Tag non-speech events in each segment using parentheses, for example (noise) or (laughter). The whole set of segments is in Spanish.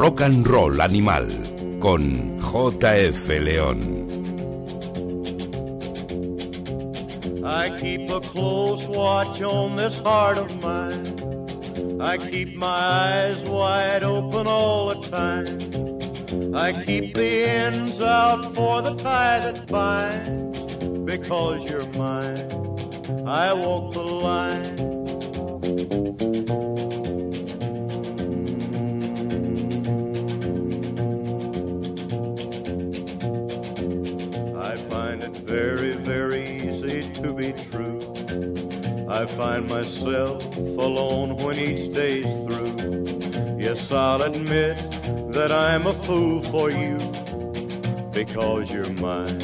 Rock and Roll Animal con JF León. I keep a close watch on this heart of mine. I keep my eyes wide open all the time. I keep the ends out for the tie that binds. Because you're mine, I walk the line. I find it very, very easy to be true. I find myself alone when each day's through. Yes, I'll admit that I'm a fool for you because you're mine.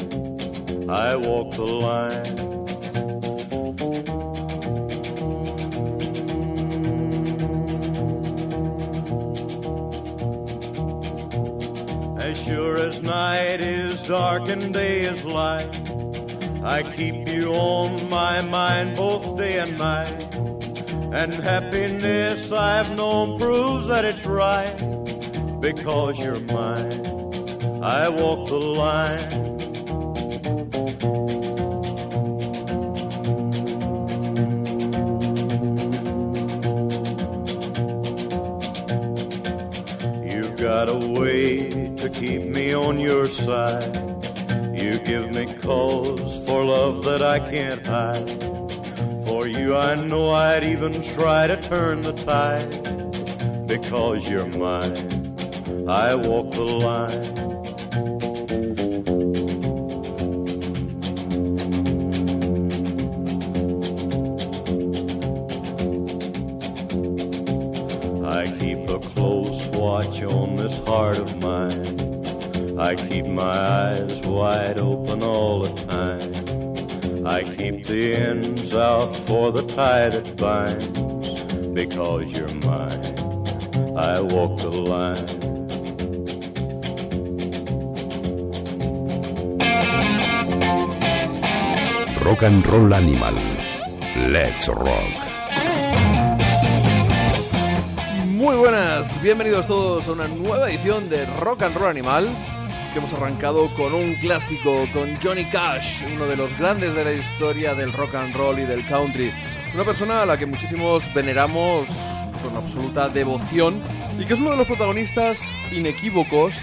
I walk the line. As sure as night is dark and day is light, I keep you on my mind both day and night. And happiness I've known proves that it's right because you're mine. I walk the line. You've got a way to keep me on your side. You give me cause for love that I can't hide. For you, I know I'd even try to turn the tide. Because you're mine, I walk the line. I keep a close watch on this heart of mine. I keep my eyes wide open all the time. I keep the ends out for the tie that binds. Rock and Roll Animal. Let's Rock. Muy buenas, bienvenidos todos a una nueva edición de Rock and Roll Animal que hemos arrancado con un clásico, con Johnny Cash, uno de los grandes de la historia del rock and roll y del country. Una persona a la que muchísimos veneramos con absoluta devoción y que es uno de los protagonistas inequívocos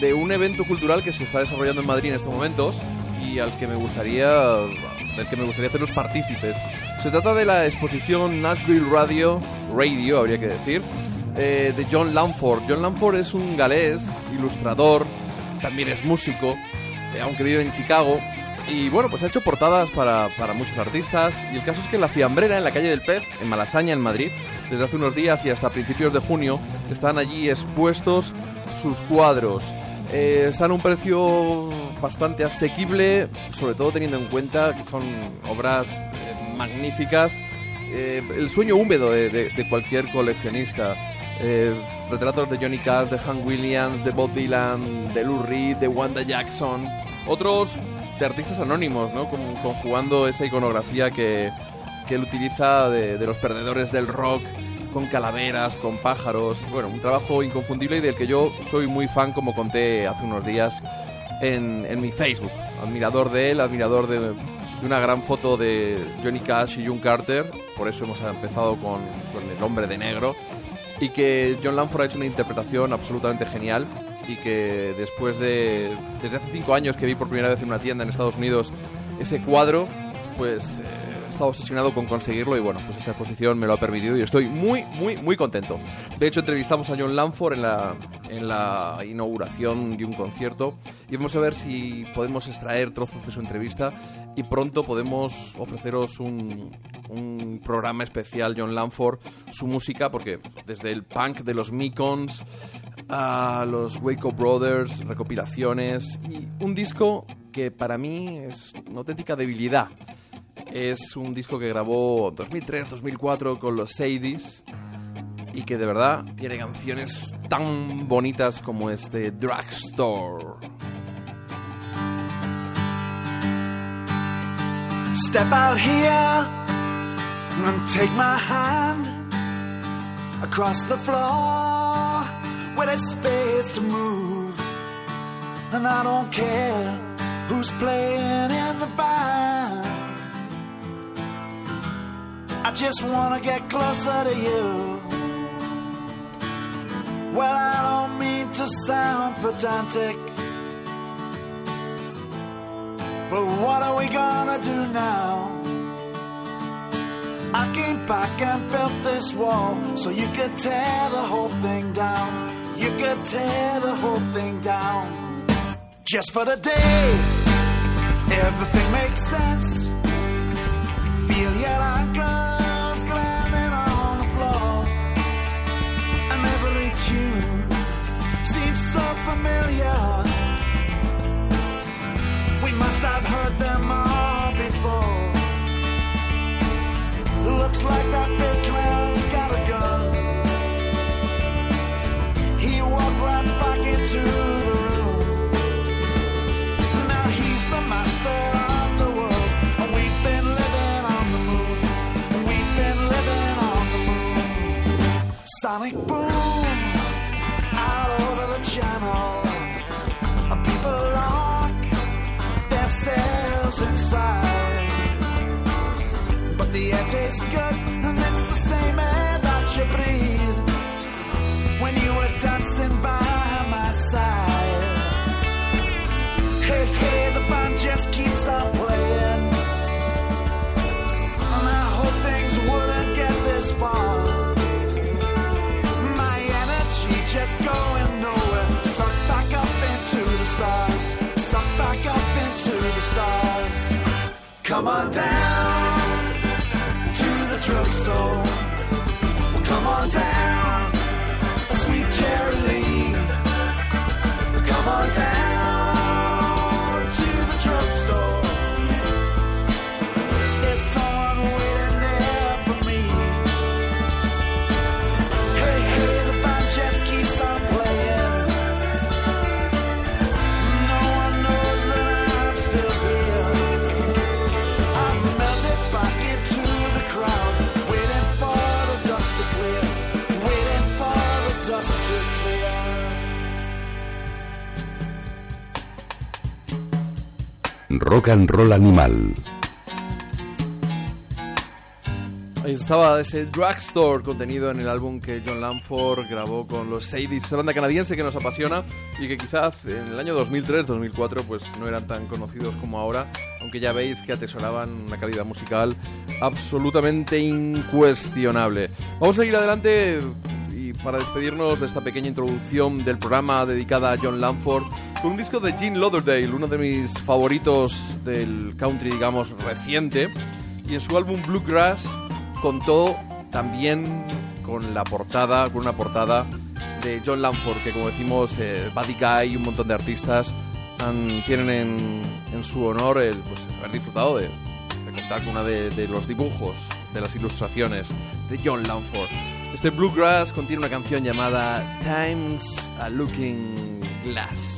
de un evento cultural que se está desarrollando en Madrid en estos momentos y al que me gustaría del que me gustaría hacer los partícipes. Se trata de la exposición Nashville Radio, Radio habría que decir, eh, de John Lamford. John Lamford es un galés, ilustrador, también es músico, eh, aunque vive en Chicago. Y bueno, pues ha hecho portadas para, para muchos artistas. Y el caso es que en la Fiambrera, en la calle del Pez, en Malasaña, en Madrid, desde hace unos días y hasta principios de junio, están allí expuestos sus cuadros. Eh, están a un precio bastante asequible, sobre todo teniendo en cuenta que son obras eh, magníficas. Eh, el sueño húmedo de, cualquier coleccionista. Eh, retratos de Johnny Cash, de Hank Williams, de Bob Dylan, de Lou Reed, de Wanda Jackson. Otros de artistas anónimos, ¿no? Con- conjugando esa iconografía que, que él utiliza de, de los perdedores del rock, con calaveras, con pájaros. Bueno, un trabajo inconfundible y del que yo soy muy fan, como conté hace unos días en, en mi Facebook. Admirador de él, admirador de, una gran foto de Johnny Cash y June Carter. Por eso hemos empezado con, con El hombre de negro. Y que John Lanford ha hecho una interpretación absolutamente genial. Y que después de. Desde hace cinco años que vi por primera vez en una tienda en Estados Unidos ese cuadro, pues. eh, estado obsesionado con conseguirlo y bueno, pues esta exposición me lo ha permitido y estoy muy, muy, muy contento. De hecho, entrevistamos a John Lanford en la, en la inauguración de un concierto y vamos a ver si podemos extraer trozos de su entrevista y pronto podemos ofreceros un, un programa especial John Lanford, su música, porque desde el punk de los Mekons a los Waco Brothers, recopilaciones y un disco que para mí es una auténtica debilidad. Es un disco que grabó en 2003-2004 con los Sadies y que de verdad tiene canciones tan bonitas como este Drugstore. Step out here and take my hand across the floor where there's space to move. And I don't care who's playing in the band. I just wanna get closer to you. Well, I don't mean to sound pedantic. But what are we gonna do now? I came back and built this wall so you could tear the whole thing down. You could tear the whole thing down. Just for the day, everything makes sense. Feel your ankles familiar. We must have heard them all before. Looks like that big clown's got a gun. He walked right back into the room. Now he's the master of the tastes good, and it's the same air that you breathe when you were dancing by my side. Hey, hey, the band just keeps on playing. And I hope things wouldn't get this far. My energy just going nowhere. Suck back up into the stars. Suck back up into the stars. Come on down Come on down, Rock and Roll Animal. Ahí estaba ese Drugstore contenido en el álbum que John Lamford grabó con los Sadies, banda canadiense que nos apasiona y que quizás en el año 2003-2004 pues no eran tan conocidos como ahora, aunque ya veis que atesoraban una calidad musical absolutamente incuestionable. Vamos a seguir adelante para despedirnos de esta pequeña introducción del programa dedicada a John Lamford con un disco de Gene Lauderdale, uno de mis favoritos del country, digamos, reciente, y en su álbum Bluegrass contó también con la portada, con una portada de John Lamford, que como decimos, eh, Buddy Guy y un montón de artistas han- tienen en, en su honor el pues, haber disfrutado de, de contar con una de, de los dibujos, de las ilustraciones de John Lamford. Este Bluegrass contiene una canción llamada Times a Looking Glass.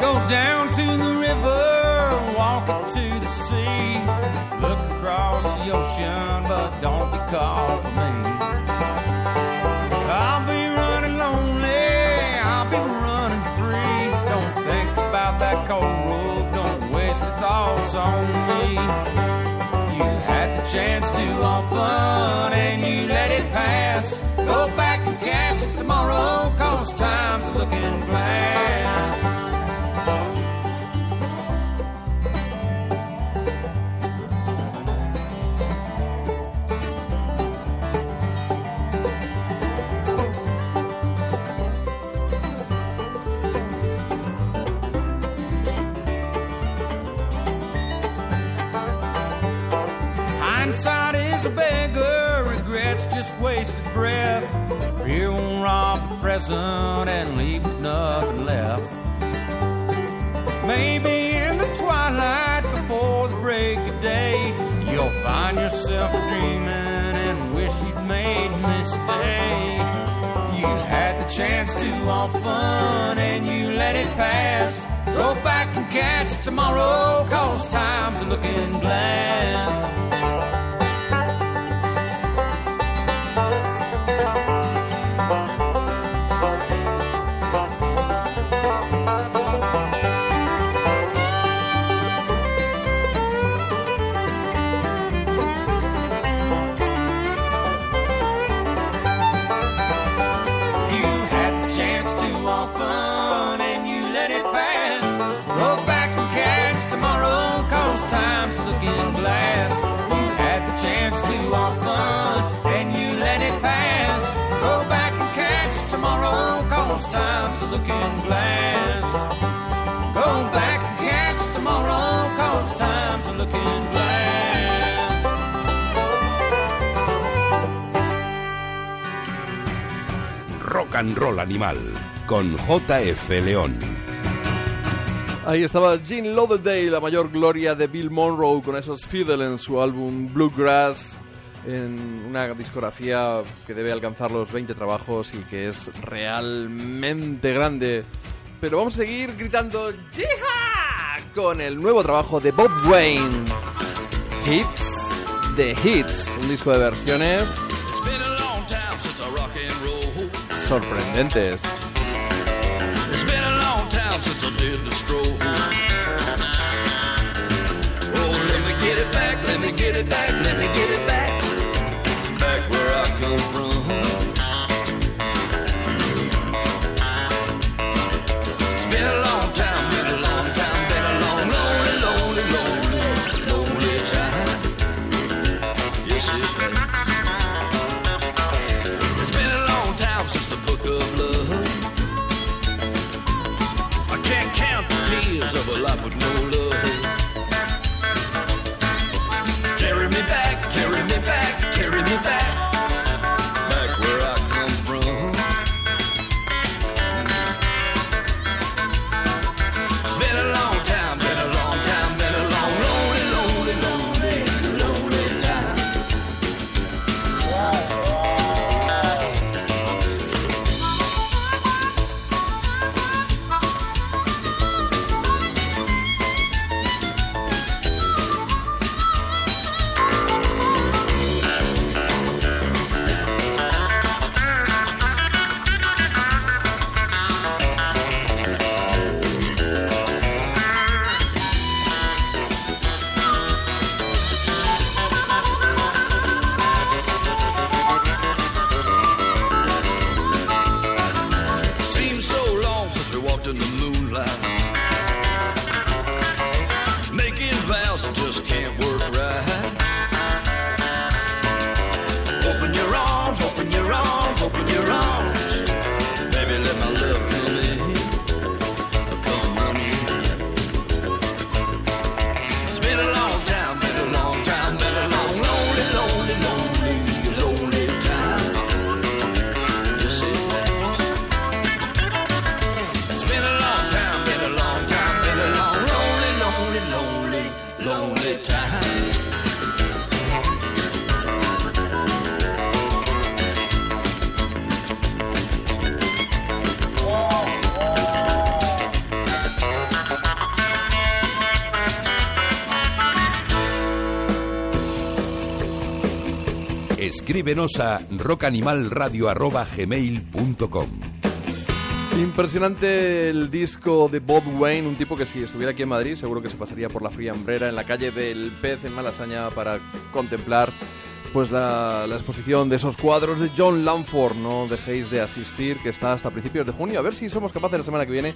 Go down to the river, walk to the sea. Look across the ocean, but don't be called for me. Chance to have fun and you let it pass. Go back and catch tomorrow, cause time's looking glass. Wasted breath. Fear won't rob the present and leave with nothing left. Maybe in the twilight before the break of day, you'll find yourself dreaming and wish you'd made a mistake. You had the chance to all fun and you let it pass. Go back and catch tomorrow, cause time's a looking glass. Looking glass. Go back and catch tomorrow, cause time's a looking glass. Rock and Roll Animal con JF León. Ahí estaba Gene Lauderdale, la mayor gloria de Bill Monroe, con esos fiddle en su álbum Bluegrass, en una discografía que debe alcanzar los 20 trabajos y que es realmente grande. Pero vamos a seguir gritando ¡Yeeha! con el nuevo trabajo de Bob Wayne. Hits de Hits, un disco de versiones sorprendentes. Oh, let me get it back, let me get it back, let me get it. Back Escríbenos Impresionante el disco de Bob Wayne, un tipo que si estuviera aquí en Madrid seguro que se pasaría por la fría hambrera en la calle del Pez en Malasaña para contemplar pues la, la exposición de esos cuadros de John Lamford. No dejéis de asistir, que está hasta principios de junio. A ver si somos capaces la semana que viene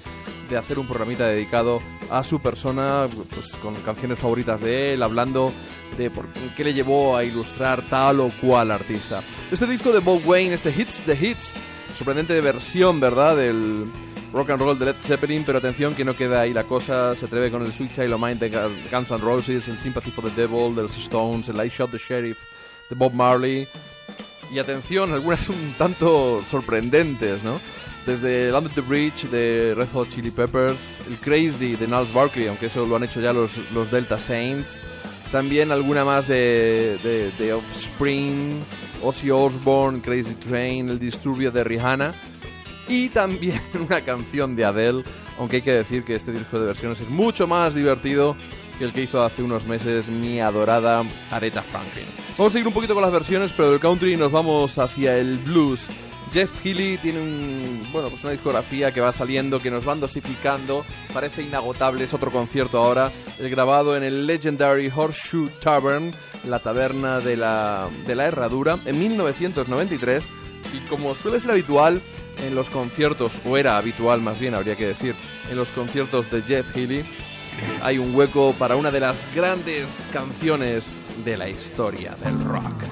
de hacer un programita dedicado a su persona, pues con canciones favoritas de él, hablando de por qué le llevó a ilustrar tal o cual artista. Este disco de Bob Wayne, este Hits the Hits, sorprendente versión, ¿verdad? Del rock and roll de Led Zeppelin, pero atención que no queda ahí la cosa, se atreve con el Sweet Child of Mine de Guns N' Roses, el Sympathy for the Devil de los Stones, el I Shot the Sheriff de Bob Marley. Y atención, algunas un tanto sorprendentes, ¿no? Desde Under the Bridge de Red Hot Chili Peppers, el Crazy de Niles Barkley, aunque eso lo han hecho ya los, los Delta Saints, También alguna más de, de, de Offspring, Ozzy Osbourne, Crazy Train, El Disturbio de Rihanna. Y también (laughs) una canción de Adele, aunque hay que decir que este disco de versiones es mucho más divertido que el que hizo hace unos meses mi adorada Aretha Franklin. Vamos a seguir un poquito con las versiones, pero del country nos vamos hacia el blues. Jeff Healy tiene un, bueno, pues una discografía que va saliendo, que nos van dosificando, parece inagotable, es otro concierto ahora, el grabado en el Legendary Horseshoe Tavern, la taberna de la, de la Herradura, en 1993, y como suele ser habitual en los conciertos, o era habitual más bien, habría que decir, en los conciertos de Jeff Healy, hay un hueco para una de las grandes canciones de la historia del rock.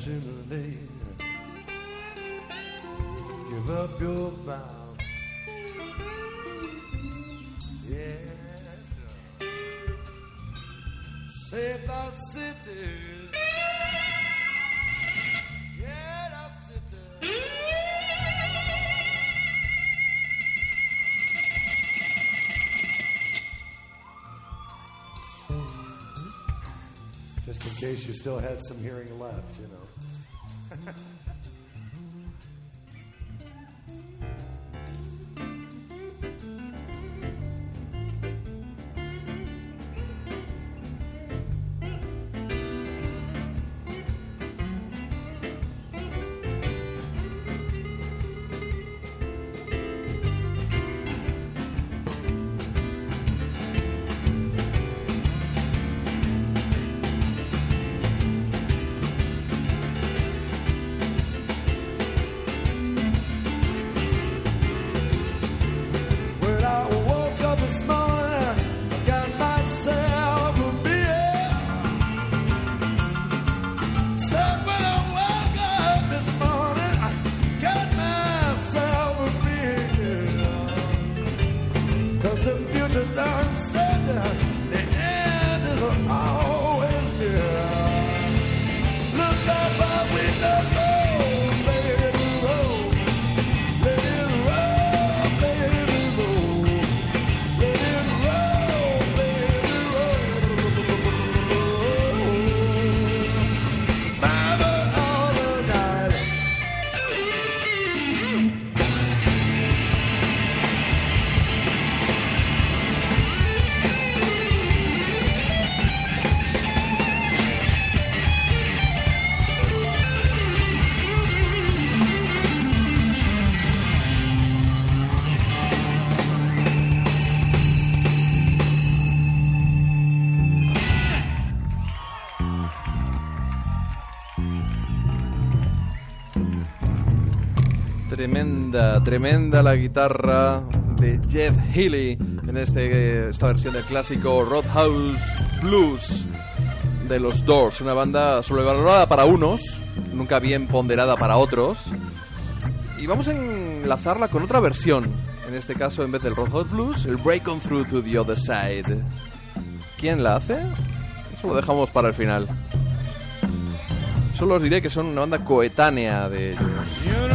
passionately. Give up your vow. Case you still had some hearing left, you know. Tremenda, la guitarra de Jeff Healey en este, esta versión del clásico Roadhouse Blues de los Doors, una banda sobrevalorada para unos, nunca bien ponderada para otros. Y vamos a enlazarla con otra versión, en este caso en vez del Roadhouse Blues, el Break On Through to the Other Side. ¿Quién la hace? Eso lo dejamos para el final. Solo os diré que son una banda coetánea de ellos.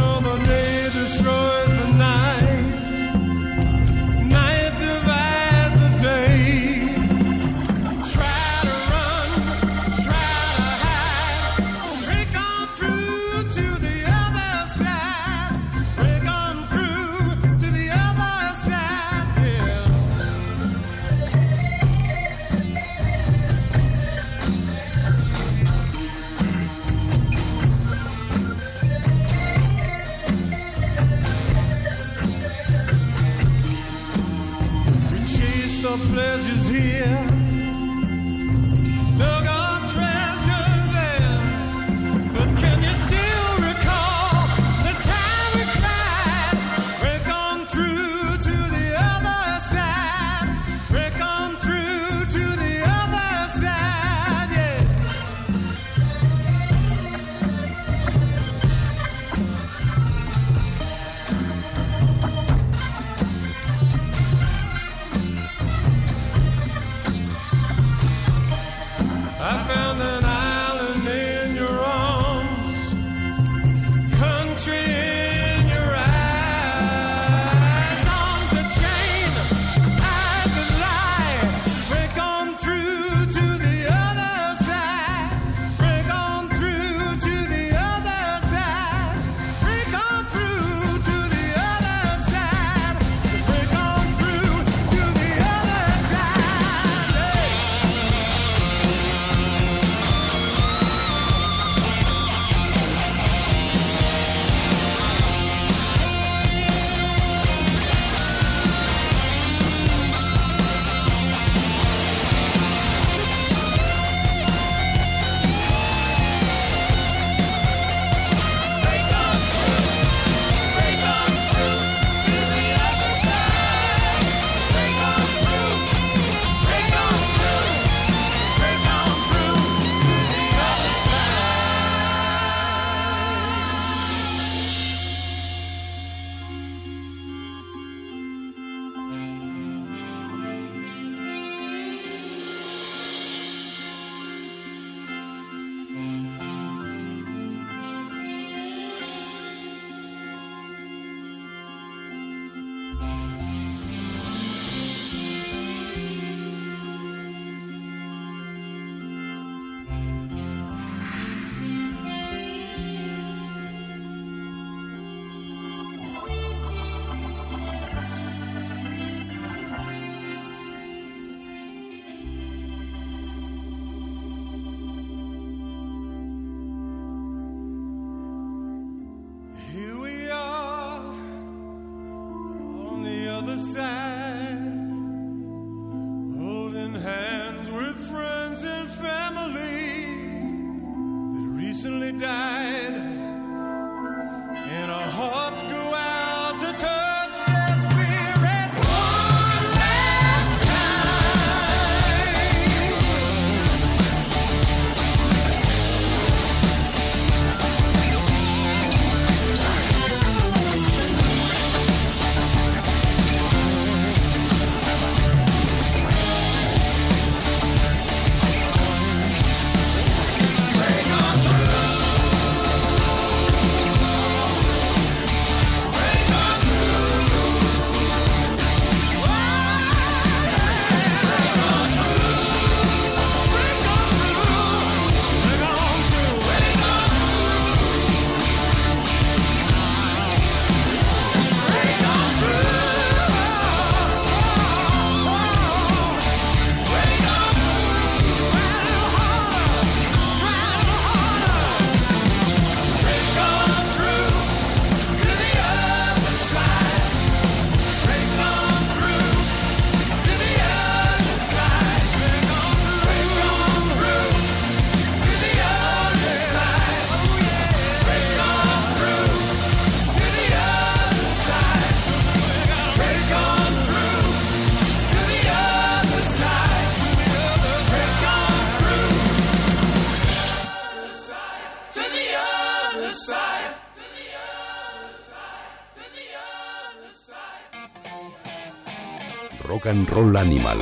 Roll Animal.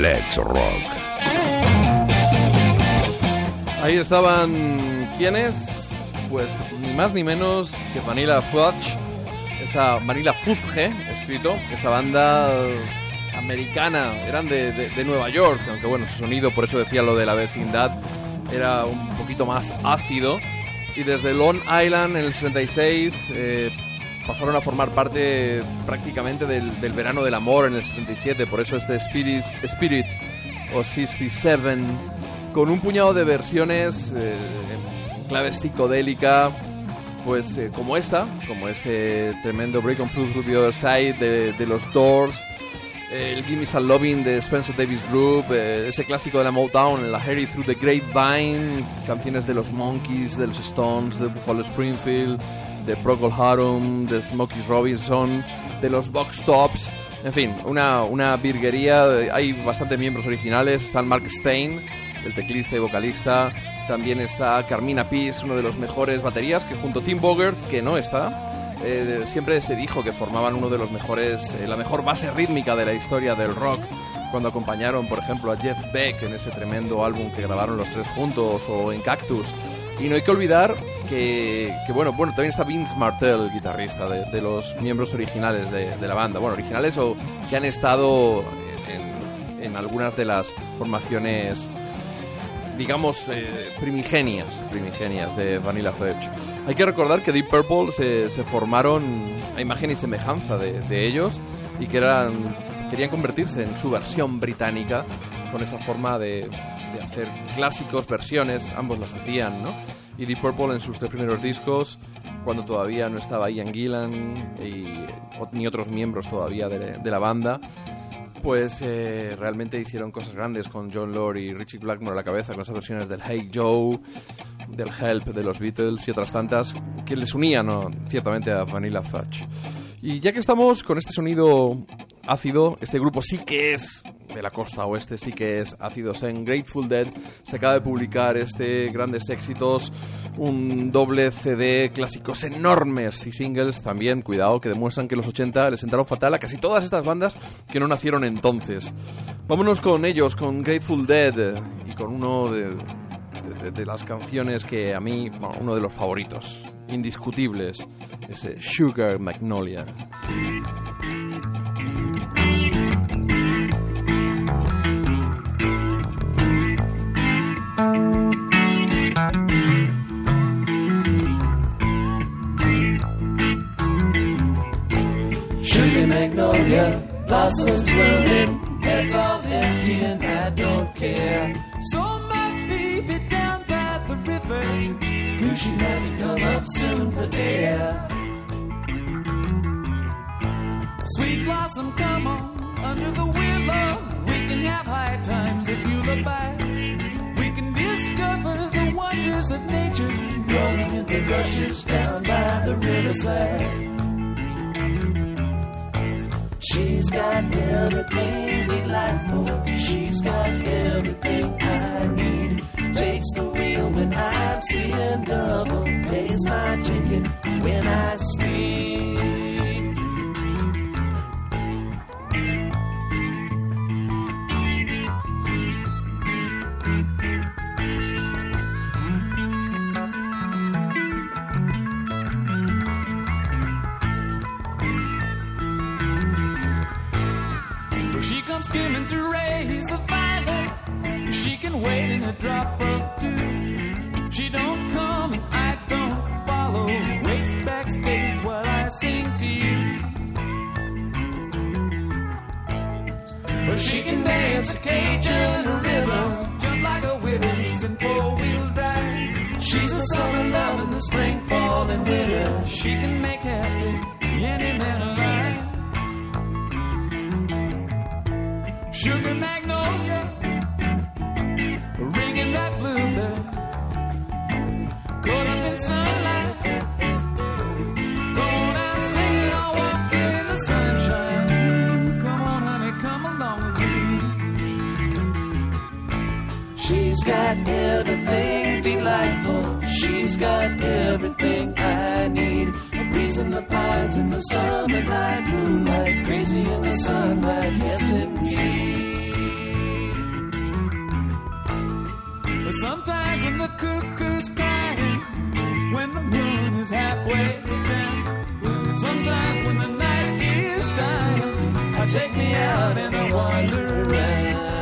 Let's Rock. Ahí estaban quienes, pues ni más ni menos que Vanilla Fudge, esa Vanilla Fudge, escrito, esa banda americana, eran de, de- Nueva York, aunque bueno, su sonido, por eso decía lo de la vecindad, era un poquito más ácido. Y desde Long Island en el 66 eh, pasaron a formar parte prácticamente del, del verano del amor en el 67, por eso este Spirit, Spirit o 67, con un puñado de versiones eh, en clave psicodélica, pues eh, como esta, como este tremendo Break on Through to the Other Side de, de los Doors, el Gimme Some Loving de Spencer Davis Group, eh, ese clásico de la Motown, la Harry Through the Grapevine, canciones de los Monkeys, de los Stones, de Buffalo Springfield, de Procol Harum, de Smokey Robinson, de los Box Tops, en fin, una, una virguería, hay bastantes miembros originales, están Mark Stein, el teclista y vocalista, también está Carmina Peace, uno de los mejores baterías, que junto a Tim Bogert, que no está, eh, siempre se dijo que formaban uno de los mejores, eh, la mejor base rítmica de la historia del rock, cuando acompañaron, por ejemplo, a Jeff Beck en ese tremendo álbum que grabaron los tres juntos, o en Cactus. Y no hay que olvidar que, que, bueno, bueno, también está Vince Martell, el guitarrista de, de los miembros originales de, de la banda. Bueno, originales o que han estado en, en algunas de las formaciones digamos, eh, primigenias, primigenias de Vanilla Fudge. Hay que recordar que Deep Purple se, se formaron a imagen y semejanza de, de ellos y que eran querían convertirse en su versión británica con esa forma de, hacer clásicos, versiones, ambos las hacían, ¿no? Y Deep Purple en sus tres primeros discos, cuando todavía no estaba Ian Gillan y, ni otros miembros todavía de, la banda, pues eh, realmente hicieron cosas grandes con John Lord y Richie Blackmore a la cabeza, con esas versiones del Hey Joe, del Help de los Beatles y otras tantas que les unían ciertamente a Vanilla Fudge. Y ya que estamos con este sonido ácido, este grupo sí que es de la costa oeste, sí que es ácido. En Grateful Dead se acaba de publicar este grandes éxitos, un doble CD, clásicos enormes y singles también, cuidado, que demuestran que los 80 les sentaron fatal a casi todas estas bandas que no nacieron entonces. Vámonos con ellos, con Grateful Dead y con uno de, de- las canciones que a mí, bueno, uno de los favoritos, indiscutibles, ese Sugar Magnolia. Sugar magnolia, blossoms blooming, that's all empty and I don't care. So my baby river. Knew she'd have to come up soon for air. Sweet blossom, come on under the willow. We can have high times if you look back. We can discover the wonders of nature, rolling in the rushes down by the riverside. She's got everything delightful. She's got everything I need. Takes the wheel when I'm seeing double. Tastes my chicken when I speak. She comes skimming through rays of violet. She can wait in a drop of dew. She don't come and I don't follow. Waits backstage while I sing to you. But she can dance a Cajun rhythm, jump like a whiz in four wheel drive. She's the summer love in the spring, fall, and winter. She can make happy any man alive. Sugar magnolia, ringing that bluebell. Caught up in sunlight, in the sunshine. Come on, honey, come along with me. She's got everything delightful. She's got everything I need. A breeze in the pines in the summer night, moonlight, crazy in the sunlight. Yes, indeed. But sometimes when the cuckoo's crying, when the moon is halfway down, sometimes when the night is dying, I take me out and I wander around.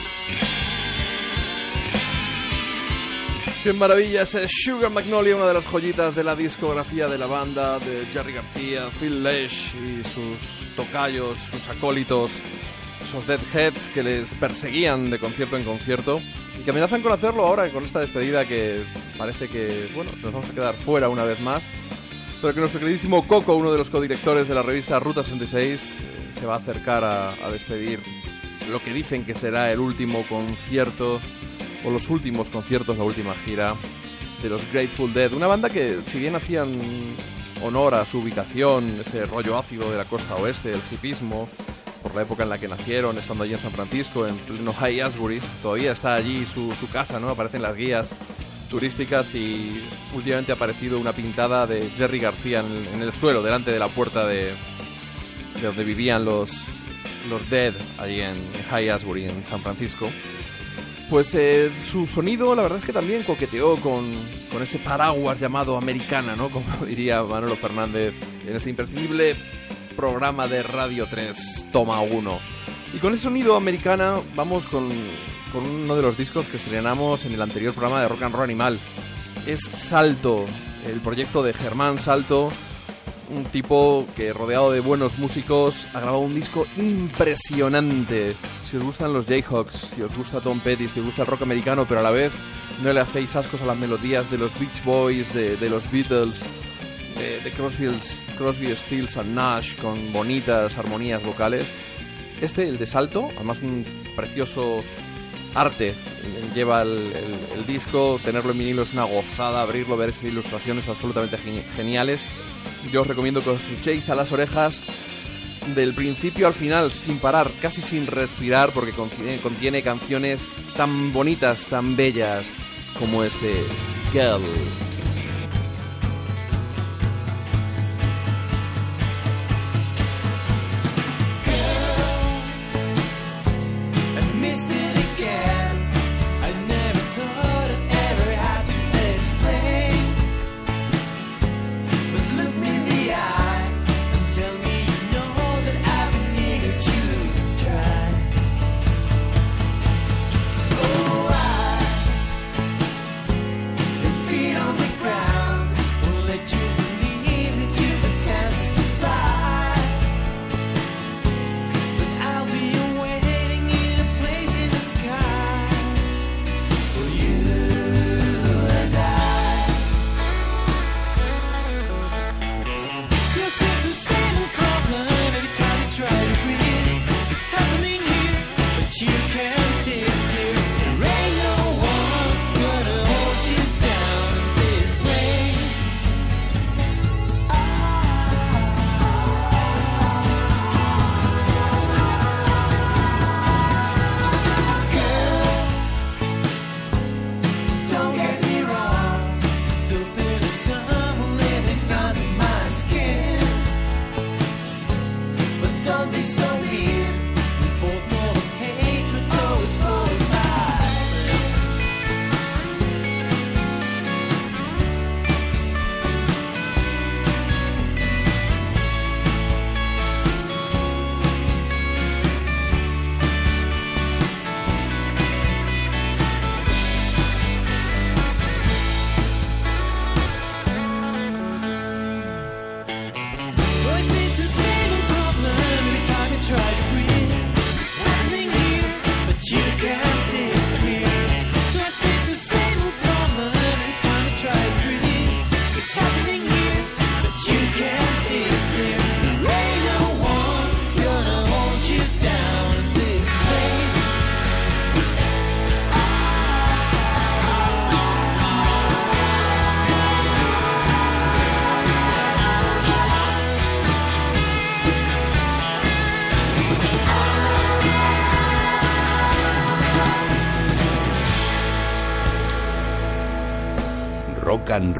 Qué maravilla ese Sugar Magnolia, una de las joyitas de la discografía de la banda de Jerry García, Phil Lesh y sus tocayos, sus acólitos, esos Deadheads que les perseguían de concierto en concierto y que amenazan con hacerlo ahora con esta despedida que parece que, bueno, nos vamos a quedar fuera una vez más, pero que nuestro queridísimo Coco, uno de los codirectores de la revista Ruta 66, eh, se va a acercar a despedir lo que dicen que será el último concierto o los últimos conciertos, la última gira de los Grateful Dead. Una banda que, si bien hacían honor a su ubicación, ese rollo ácido de la costa oeste, el hipismo, por la época en la que nacieron, estando allí en San Francisco, en pleno High Asbury, todavía está allí su, casa, ¿no? Aparecen las guías turísticas y últimamente ha aparecido una pintada de Jerry García en el, en el suelo, delante de la puerta de, de donde vivían los, los Dead, allí en High Asbury, en San Francisco. Pues eh, su sonido, la verdad es que también coqueteó con, con ese paraguas llamado americana, ¿no? Como (laughs) diría Manolo Fernández en ese imprescindible programa de Radio 3, Toma 1. Y con ese sonido americana vamos con, con uno de los discos que estrenamos en el anterior programa de Rock and Roll Animal. Es Salto, el proyecto de Germán Salto, un tipo que rodeado de buenos músicos ha grabado un disco impresionante. Si os gustan los Jayhawks, si os gusta Tom Petty, si os gusta el rock americano, pero a la vez no le hacéis ascos a las melodías de los Beach Boys, de, los Beatles, de, de Crosby, Crosby, Stills and Nash, con bonitas armonías vocales. Este, el de Salto, además un precioso arte lleva el, disco, tenerlo en vinilo es una gozada, abrirlo, ver esas ilustraciones absolutamente geni- geniales. Yo os recomiendo que os echéis a las orejas del principio al final sin parar, casi sin respirar, porque contiene, contiene canciones tan bonitas, tan bellas como este Girl.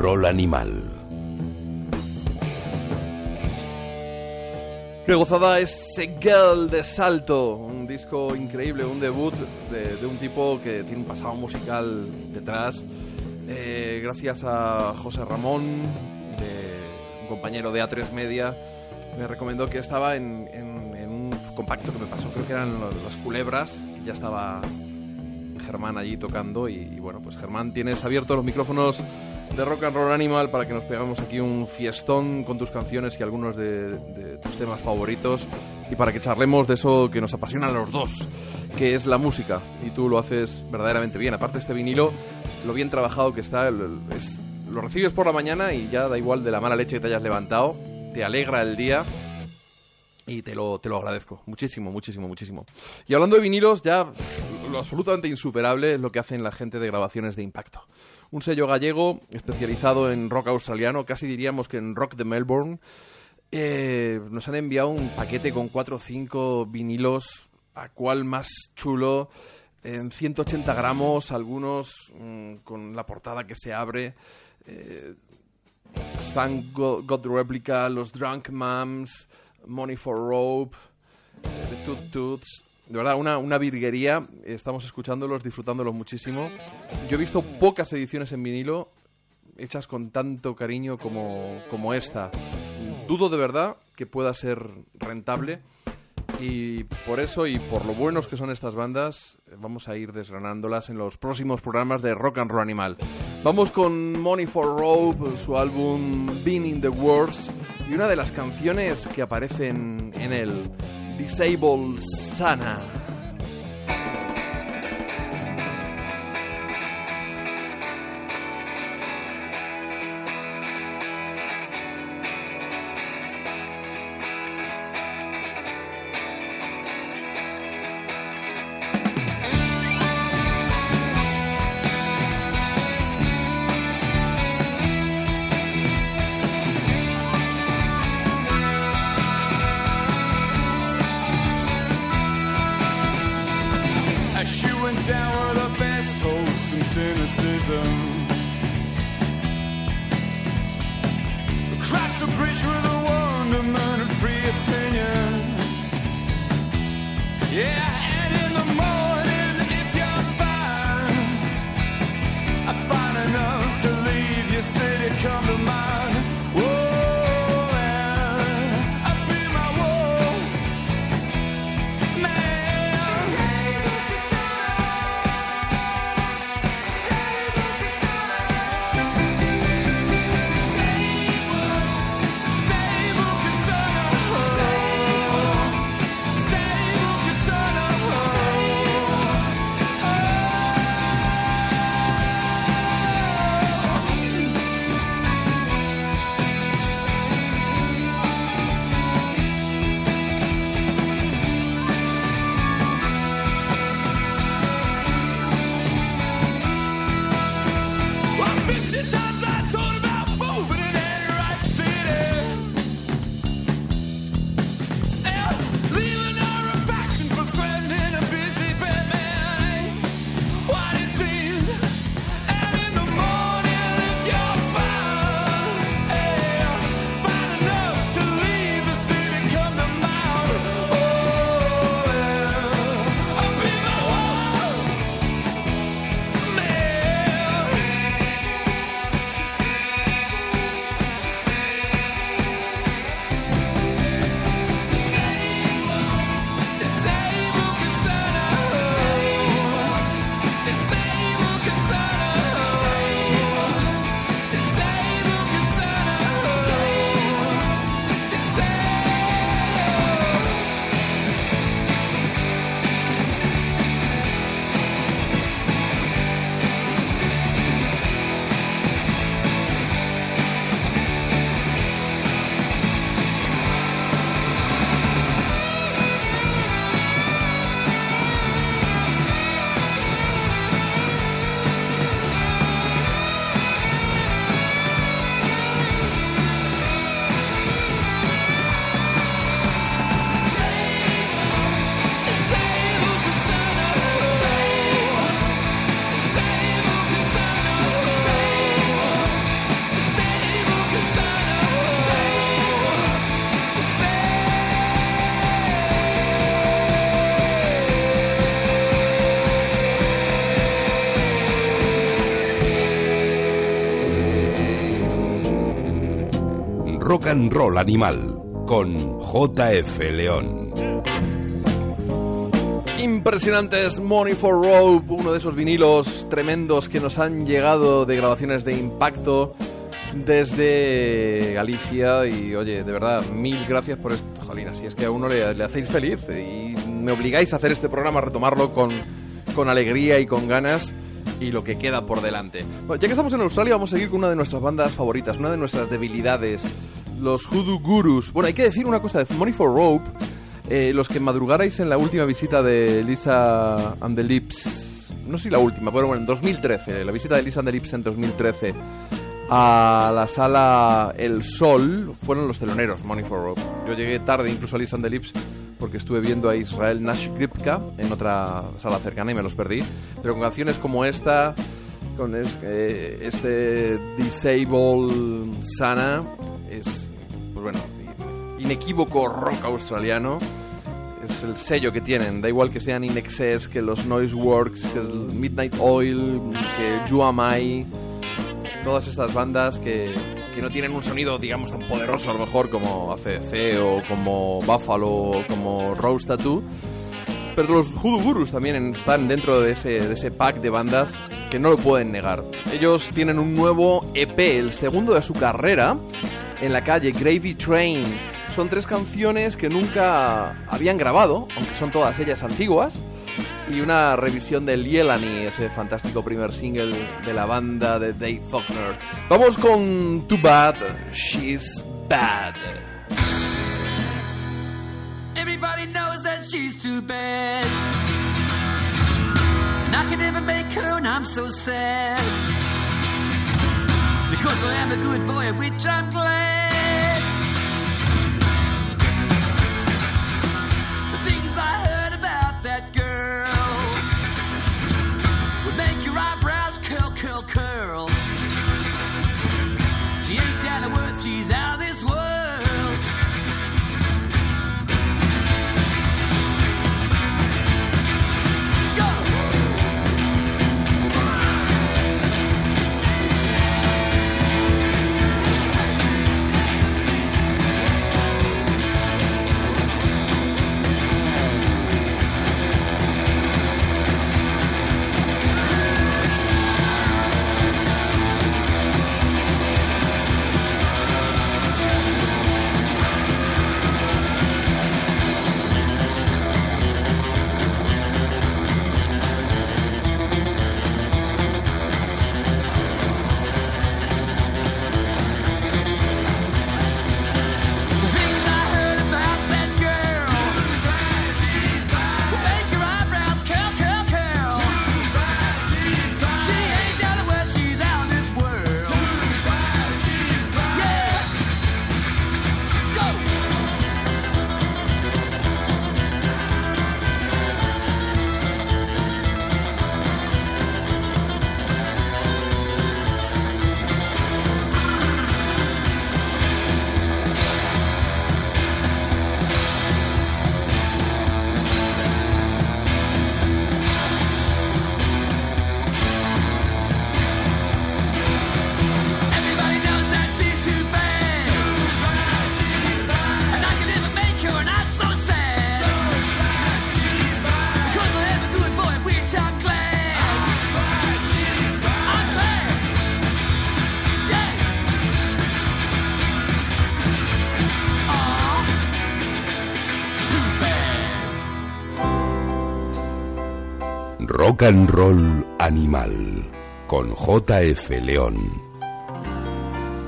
Rock Animal. Qué gozada es Girl de Salto, un disco increíble, un debut de, de un tipo que tiene un pasado musical detrás. Eh, gracias a José Ramón, de- un compañero de A3 Media, me recomendó que estaba en, en- en un compacto que me pasó, creo que eran las culebras, ya estaba Germán allí tocando y, y bueno, pues Germán, tienes abiertos los micrófonos de Rock and Roll Animal para que nos pegamos aquí un fiestón con tus canciones y algunos de, tus temas favoritos y para que charlemos de eso que nos apasiona a los dos, que es la música y tú lo haces verdaderamente bien. Aparte este vinilo, lo bien trabajado que está, es- lo recibes por la mañana y ya da igual de la mala leche que te hayas levantado, te alegra el día y te lo, te lo agradezco muchísimo, muchísimo, muchísimo. Y hablando de vinilos, ya lo absolutamente insuperable es lo que hacen la gente de grabaciones de impacto. Un sello gallego especializado en rock australiano, casi diríamos que en rock de Melbourne. Eh, nos han enviado un paquete con 4 o 5 vinilos, a cual más chulo, en 180 gramos, algunos mm, con la portada que se abre. Eh, Go- God Replica, los Drunk Moms, Money for Rope, eh, The Toot Toots. De verdad, una, una virguería. Estamos escuchándolos, disfrutándolos muchísimo. Yo he visto pocas ediciones en vinilo hechas con tanto cariño como, como esta. Dudo de verdad que pueda ser rentable. Y por eso y por lo buenos que son estas bandas, vamos a ir desgranándolas en los próximos programas de Rock and Roll Animal. Vamos con Money for Rope, su álbum Being in the Wars, y una de las canciones que aparecen en el Disable Sana. You went down with the best hopes and cynicism. Across the bridge with a wonderment of free opinion. Yeah, Rock and Roll Animal con JF León. Impresionantes Money for Rope, uno de esos vinilos tremendos que nos han llegado de grabaciones de impacto desde Galicia y oye, de verdad, mil gracias por esto, Jolín, así es que a uno le, le hacéis feliz y me obligáis a hacer este programa, a retomarlo con, con alegría y con ganas y lo que queda por delante. Ya que estamos en Australia, vamos a seguir con una de nuestras bandas favoritas, una de nuestras debilidades, los Hoodoo Gurus. Bueno, hay que decir una cosa de Money for Rope, eh, los que madrugarais en la última visita de Lisa and the Lips, no sé si la última, pero bueno, en 2013, la visita de Lisa and the Lips en 2013 a la sala El Sol fueron los teloneros, Money for Rope. Yo llegué tarde incluso a Lisa and the Lips porque estuve viendo a Israel Nash Gripka en otra sala cercana y me los perdí. Pero con canciones como esta, con eh, este Disable Sana, es, pues bueno, inequívoco rock australiano. Es el sello que tienen, da igual que sean In Excess, que los Noise Works, que Midnight Oil, que You Am I, todas estas bandas que, que no tienen un sonido, digamos, tan poderoso a lo mejor como ACDC o como Buffalo como Rose Tattoo. Pero los Hoodoo Gurus también están dentro de ese, pack de bandas que no lo pueden negar. Ellos tienen un nuevo EP, el segundo de su carrera, en la calle Gravy Train. Son tres canciones que nunca habían grabado, aunque son todas ellas antiguas y una revisión de Lielani, ese fantástico primer single de la banda de Dave Faulkner. Vamos con Too Bad, She's Bad. Everybody knows that she's too bad. And I could never make her, and I'm so sad. Because I am a good boy, which I'm glad. Rock and Roll Animal con JF León.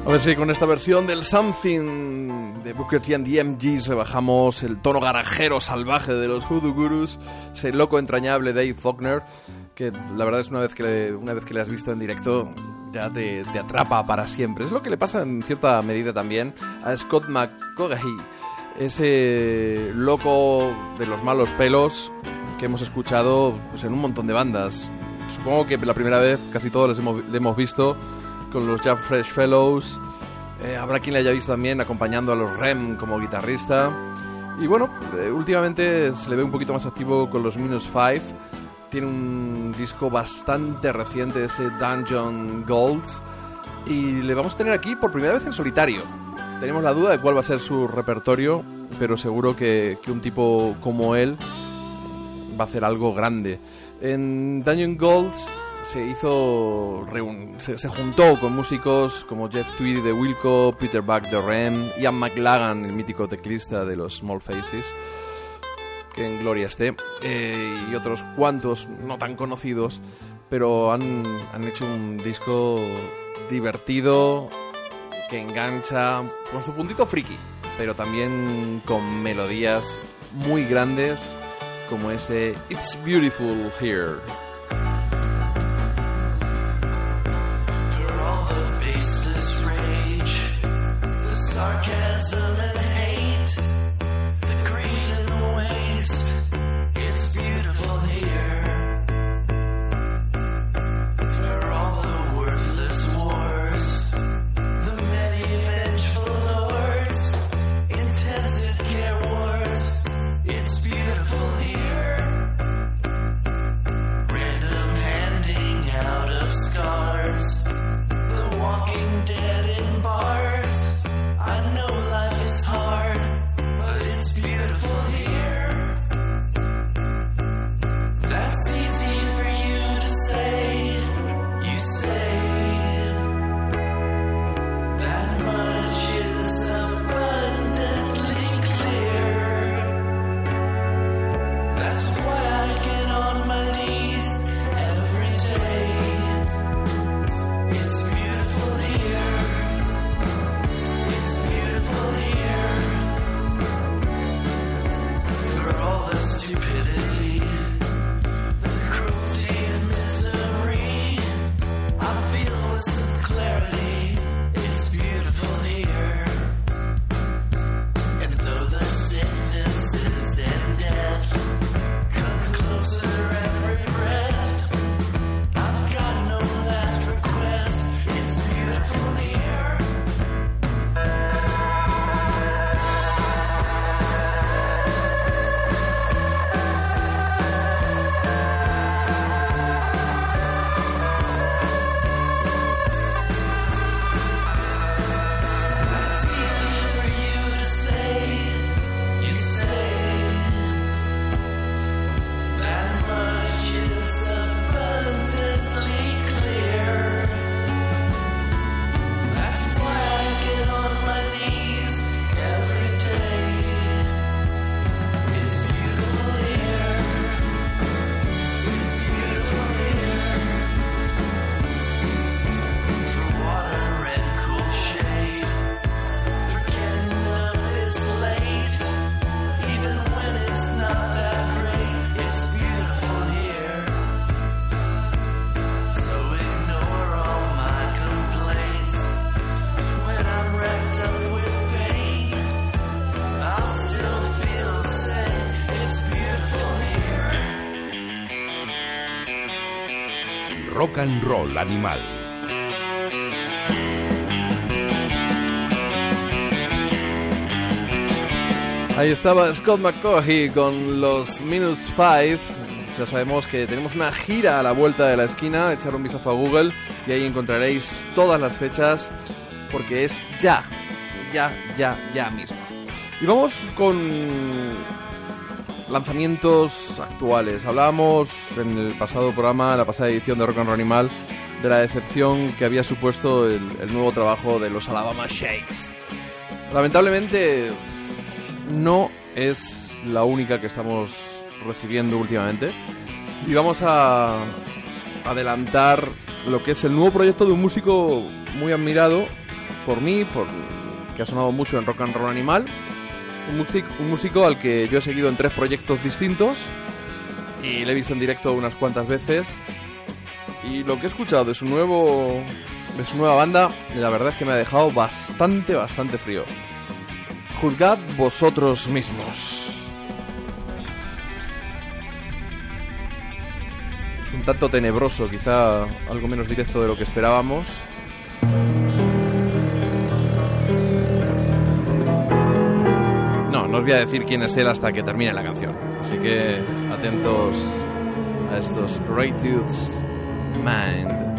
A ver si con esta versión del Something de Booker T and the MGs rebajamos el tono garajero salvaje de los Hoodoo Gurus, ese loco entrañable Dave Faulkner, que la verdad es una vez que le, una vez que le has visto en directo ya te, te atrapa para siempre. Es lo que le pasa en cierta medida también a Scott McCaughey, ese loco de los malos pelos que hemos escuchado pues, en un montón de bandas. Supongo que la primera vez casi todos les hemos, le hemos visto con los Jump Fresh Fellows. Eh, habrá quien le haya visto también acompañando a los Rem como guitarrista. Y bueno, eh, últimamente se le ve un poquito más activo con los Minus Five. Tiene un disco bastante reciente, ese Dungeon Golds. Y le vamos a tener aquí por primera vez en solitario. Tenemos la duda de cuál va a ser su repertorio, pero seguro que, que un tipo como él va a hacer algo grande. En Dungeon Gold se hizo se, se juntó con músicos como Jeff Tweedy de Wilco, Peter Buck de Rem, Ian McLagan, el mítico teclista de los Small Faces, que en gloria esté, eh, y otros cuantos no tan conocidos, pero han, han hecho un disco divertido que engancha con su puntito friki, pero también con melodías muy grandes como ese It's Beautiful Here. For all the baseless rage, the sarcasm and Roll Animal. Ahí estaba Scott McCaughey con los Minus Five. Ya sabemos que tenemos una gira a la vuelta de la esquina. Echar un vistazo a Google y ahí encontraréis todas las fechas porque es ya, ya, ya, ya mismo. Y vamos con lanzamientos actuales. Hablábamos en el pasado programa, la pasada edición de Rock and Roll Animal, de la decepción que había supuesto el, el nuevo trabajo de los Alabama Shakes. Lamentablemente no es la única que estamos recibiendo últimamente. Y vamos a adelantar lo que es el nuevo proyecto de un músico muy admirado por mí, por que ha sonado mucho en Rock and Roll Animal. Un músico, al que yo he seguido en tres proyectos distintos y le he visto en directo unas cuantas veces. Y lo que he escuchado de su nuevo de su nueva banda, la verdad es que me ha dejado bastante, bastante frío. Juzgad vosotros mismos. Un tanto tenebroso, quizá algo menos directo de lo que esperábamos. Os voy a decir quién es él hasta que termine la canción. Así que atentos a estos Ratitudes Mind.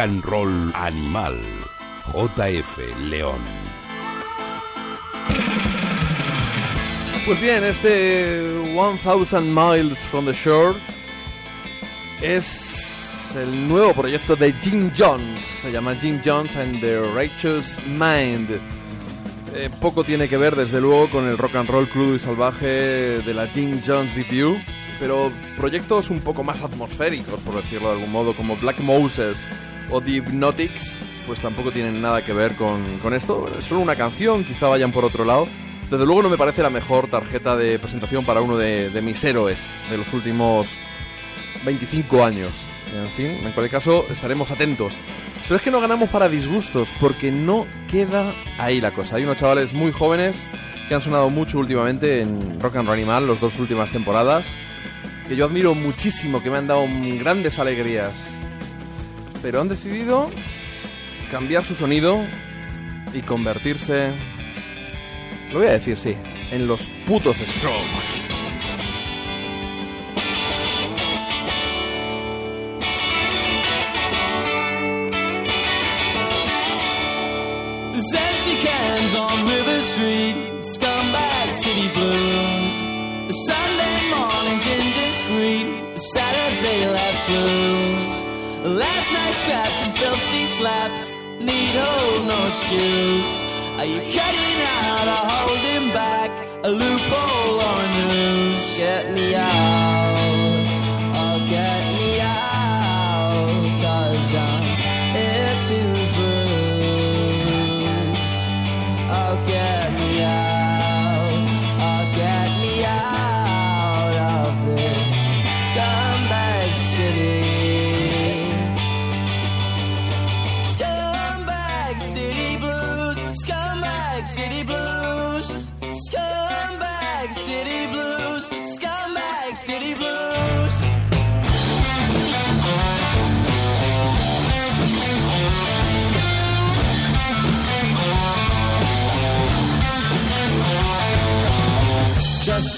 And Roll Animal. JF León. Pues bien, este 1000 Miles from the Shore es el nuevo proyecto de Jim Jones. Se llama Jim Jones and the Righteous Mind. Eh, poco tiene que ver, desde luego, con el rock and roll crudo y salvaje de la Jim Jones Review, pero proyectos un poco más atmosféricos, por decirlo de algún modo, como Black Moses o The pues tampoco tienen nada que ver con, con esto. Es solo una canción, quizá vayan por otro lado. Desde luego no me parece la mejor tarjeta de presentación para uno de, de mis héroes de los últimos 25 años. En fin, en cualquier caso, estaremos atentos. Pero es que no ganamos para disgustos, porque no queda ahí la cosa. Hay unos chavales muy jóvenes que han sonado mucho últimamente en Rock and Roll Animal, las dos últimas temporadas, que yo admiro muchísimo, que me han dado grandes alegrías. Pero han decidido cambiar su sonido y convertirse, lo voy a decir, sí, en los putos Strokes. Cans on River Street, scumbag city blues. Sunday mornings indiscreet, Saturday left blues. Last night's scraps and filthy slaps need hold no excuse. Are you cutting out or holding back a loophole or a noose? Get me out,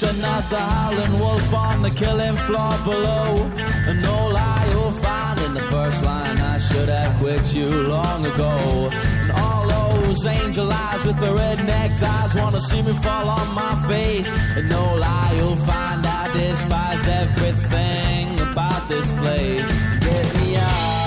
Just another howling wolf on the killing floor below. And no lie you'll find in the first line. I should have quit you long ago. And all those angel eyes with the redneck's eyes wanna see me fall on my face. And no lie you'll find I despise everything about this place. Get me out,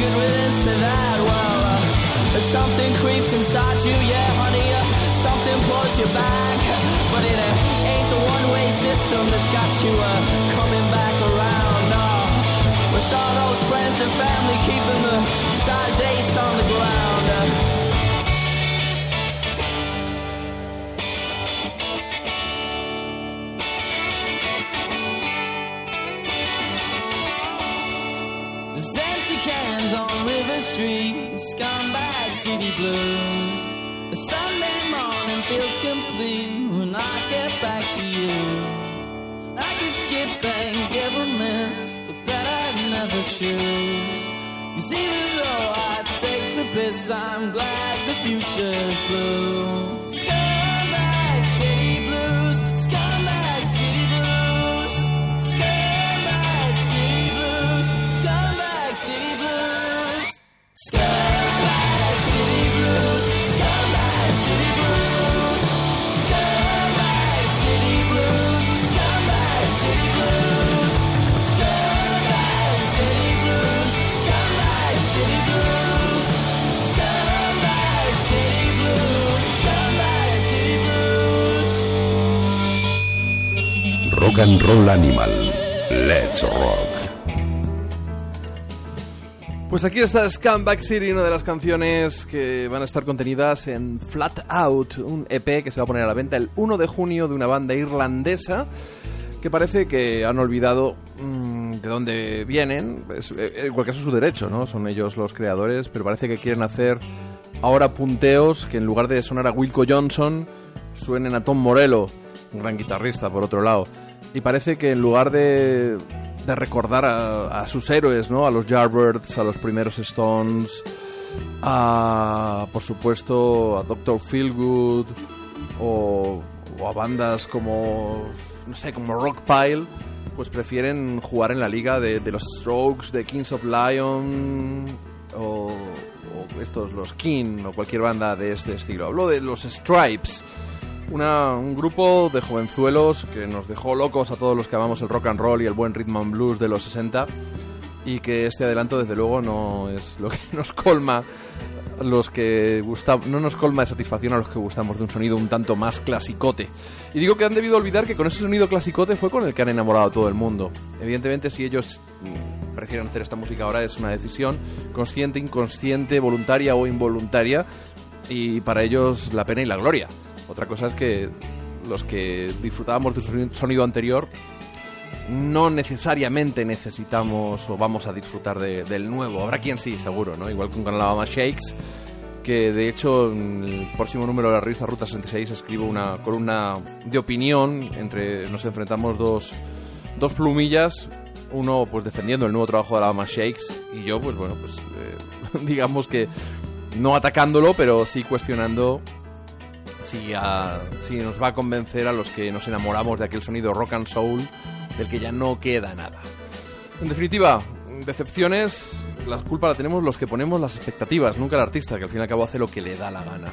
could riddance to that, well, uh, something creeps inside you, yeah, honey, uh, something pulls you back. But it uh, ain't the one-way system that's got you uh, coming back around, no. It's all those friends and family keeping the size eights on the ground. Street, scumbag city blues. A Sunday morning feels complete when I get back to you. I could skip and give a miss, but that I'd never choose. Cause even though I take the piss, I'm glad the future's blue. Roll Animal. Let's rock. Pues aquí está Scumbag City, una de las canciones que van a estar contenidas en Flat Out, un EP que se va a poner a la venta el 1 de junio de una banda irlandesa que parece que han olvidado mm, de dónde vienen. Es, eh, en cualquier caso, su derecho, ¿no? Son ellos los creadores, pero parece que quieren hacer ahora punteos que en lugar de sonar a Wilco Johnson, suenen a Tom Morello, un gran guitarrista, por otro lado. Y parece que en lugar de, de recordar a, sus héroes, ¿no? A los Yardbirds, a los primeros Stones, a, por supuesto, a Dr. Feelgood o, a bandas como, no sé, como Rockpile, pues prefieren jugar en la liga de, de los Strokes, de Kings of Lion o, o estos, los King o cualquier banda de este estilo. Hablo de los Stripes. Un grupo de jovenzuelos que nos dejó locos a todos los que amamos el rock and roll y el buen rhythm and blues de los 60 y que este adelanto desde luego no es lo que (laughs) nos colma los que gusta, no nos colma de satisfacción a los que gustamos de un sonido un tanto más clasicote. Y digo que han debido olvidar que con ese sonido clasicote fue con el que han enamorado a todo el mundo. Evidentemente, si ellos mm, prefieren hacer esta música ahora es una decisión consciente, inconsciente, voluntaria o involuntaria y para ellos la pena y la gloria. Otra cosa es que los que disfrutábamos de su soni- sonido anterior no necesariamente necesitamos o vamos a disfrutar de- del nuevo. Habrá quien sí, seguro, ¿no? Igual con Alabama Shakes, que de hecho en el próximo número de la revista Ruta 66 escribo una columna de opinión entre nos enfrentamos dos, dos plumillas, uno pues defendiendo el nuevo trabajo de Alabama Shakes y yo pues bueno, pues eh, (laughs) digamos que no atacándolo, pero sí cuestionando si, nos va a convencer a los que nos enamoramos de aquel sonido rock and soul del que ya no queda nada. En definitiva, decepciones, la culpa la tenemos los que ponemos las expectativas, nunca el artista, que al fin y al cabo hace lo que le da la gana.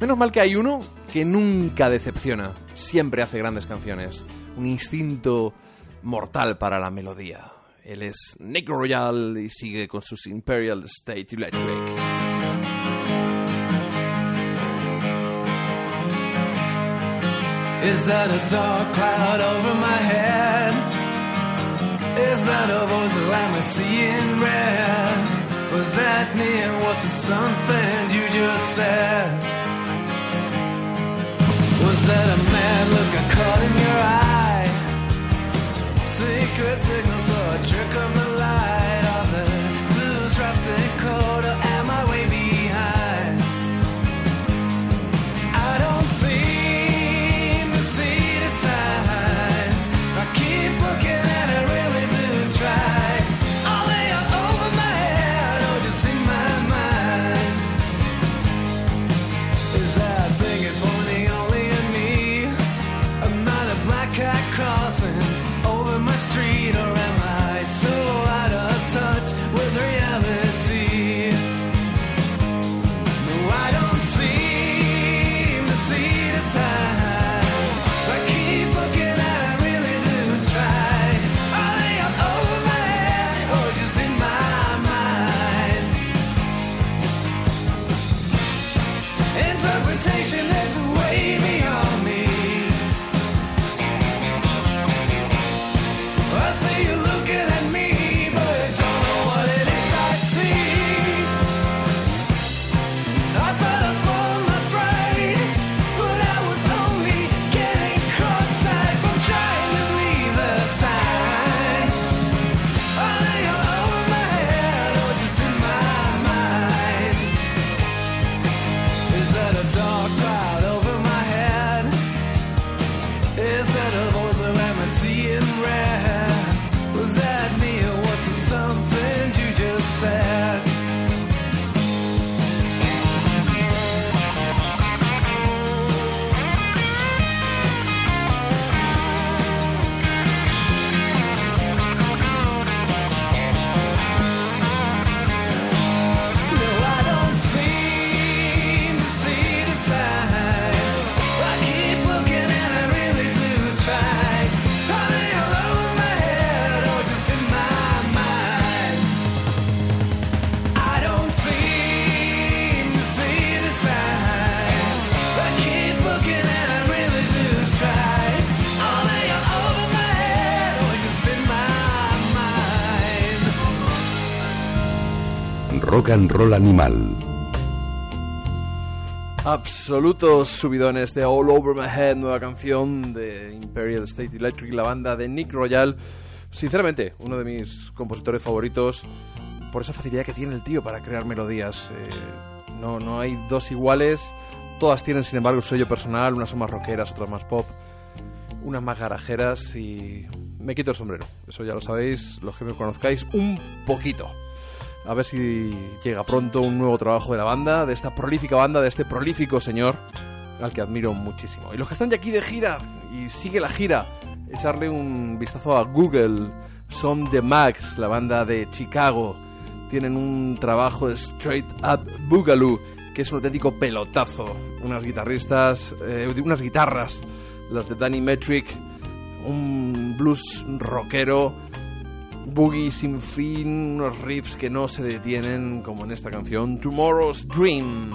Menos mal que hay uno que nunca decepciona, siempre hace grandes canciones, un instinto mortal para la melodía. Él es Nick Royal y sigue con sus Imperial State Electric. Is that a dark cloud over my head? Is that a voice I'm seeing red? Was that me and was it something you just said? Was that a mad look I caught in your eye? Secret signals or a trick of the light? Rock and Roll Animal. Absolutos subidones de All Over My Head, nueva canción de Imperial State Electric, la banda de Nick Royal. Sinceramente, uno de mis compositores favoritos por esa facilidad que tiene el tío para crear melodías. Eh, no, no hay dos iguales, todas tienen sin embargo su sello personal, unas son más rockeras, otras más pop, unas más garajeras y me quito el sombrero. Eso ya lo sabéis, los que me conozcáis, un poquito. A ver si llega pronto un nuevo trabajo de la banda, de esta prolífica banda, de este prolífico señor, al que admiro muchísimo. Y los que están ya aquí de gira, y sigue la gira, echarle un vistazo a Google. Son The Max, la banda de Chicago. Tienen un trabajo de Straight Up Boogaloo, que es un auténtico pelotazo. Unas guitarristas, eh, unas guitarras, las de Danny Metric, un blues rockero boogie sin fin, unos riffs que no se detienen, como en esta canción Tomorrow's Dream.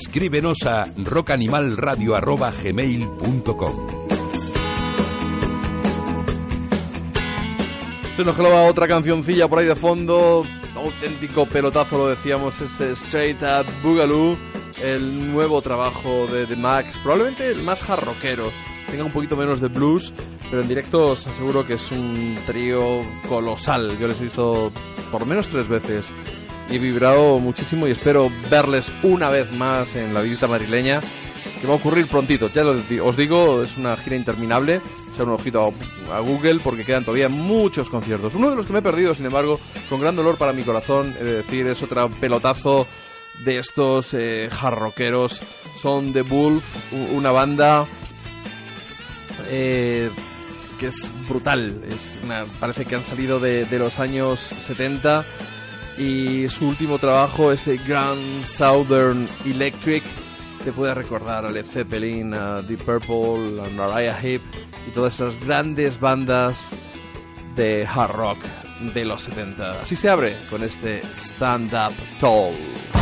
Escríbenos a rockanimalradio.gmail.com Se nos colaba otra cancioncilla por ahí de fondo. Auténtico pelotazo, lo decíamos, ese Straight Up Boogaloo. El nuevo trabajo de The Max. Probablemente el más jarroquero. Tenga un poquito menos de blues. Pero en directo os aseguro que es un trío colosal. Yo les he visto por menos tres veces. He vibrado muchísimo y espero verles una vez más en la visita madrileña. Que va a ocurrir prontito, ya os digo, es una gira interminable. Echar un ojito a, Google porque quedan todavía muchos conciertos. Uno de los que me he perdido, sin embargo, con gran dolor para mi corazón, he de decir, es otro pelotazo de estos eh, jarroqueros. Son The Wolf, una banda eh, que es brutal. Es una- parece que han salido de, de los años 70 y su último trabajo, ese Grand Southern Electric, te puede recordar a Led Zeppelin, a Deep Purple, a Mariah Heep y todas esas grandes bandas de hard rock de los 70. Así se abre con este Stand Up Tall.